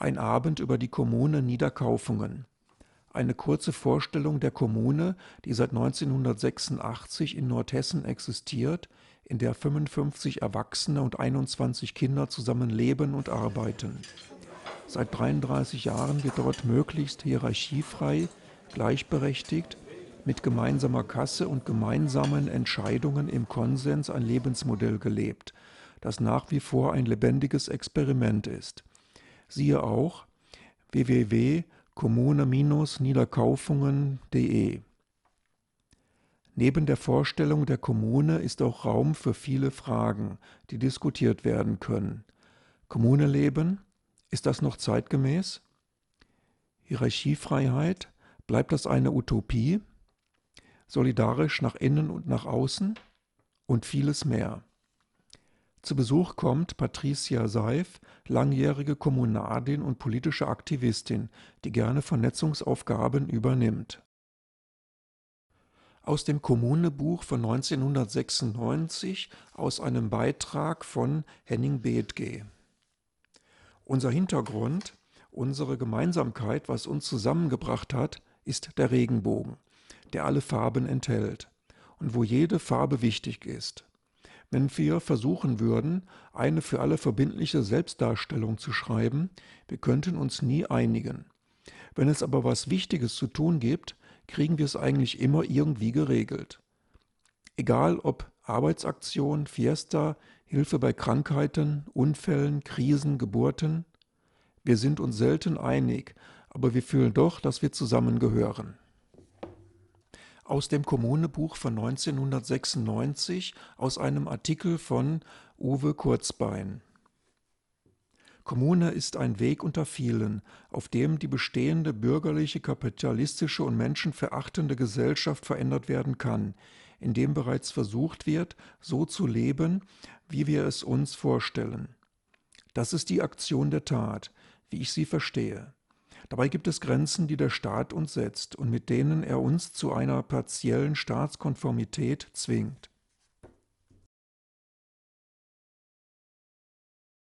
Ein Abend über die Kommune Niederkaufungen. Eine kurze Vorstellung der Kommune, die seit 1986 in Nordhessen existiert, in der 55 Erwachsene und 21 Kinder zusammen leben und arbeiten. Seit 33 Jahren wird dort möglichst hierarchiefrei, gleichberechtigt, mit gemeinsamer Kasse und gemeinsamen Entscheidungen im Konsens ein Lebensmodell gelebt, das nach wie vor ein lebendiges Experiment ist. Siehe auch www.kommune-niederkaufungen.de Neben der Vorstellung der Kommune ist auch Raum für viele Fragen, die diskutiert werden können. Kommune leben? Ist das noch zeitgemäß? Hierarchiefreiheit? Bleibt das eine Utopie? Solidarisch nach innen und nach außen? Und vieles mehr. Zu Besuch kommt Patricia Seif, langjährige Kommunardin und politische Aktivistin, die gerne Vernetzungsaufgaben übernimmt. Aus dem Kommunebuch von 1996 aus einem Beitrag von Henning Bethge. Unser Hintergrund, unsere Gemeinsamkeit, was uns zusammengebracht hat, ist der Regenbogen, der alle Farben enthält und wo jede Farbe wichtig ist. Wenn wir versuchen würden, eine für alle verbindliche Selbstdarstellung zu schreiben, wir könnten uns nie einigen. Wenn es aber was Wichtiges zu tun gibt, kriegen wir es eigentlich immer irgendwie geregelt. Egal ob Arbeitsaktion, Fiesta, Hilfe bei Krankheiten, Unfällen, Krisen, Geburten, wir sind uns selten einig, aber wir fühlen doch, dass wir zusammengehören aus dem Kommunebuch von 1996 aus einem Artikel von Uwe Kurzbein. Kommune ist ein Weg unter vielen, auf dem die bestehende bürgerliche, kapitalistische und menschenverachtende Gesellschaft verändert werden kann, in dem bereits versucht wird, so zu leben, wie wir es uns vorstellen. Das ist die Aktion der Tat, wie ich sie verstehe. Dabei gibt es Grenzen, die der Staat uns setzt und mit denen er uns zu einer partiellen Staatskonformität zwingt.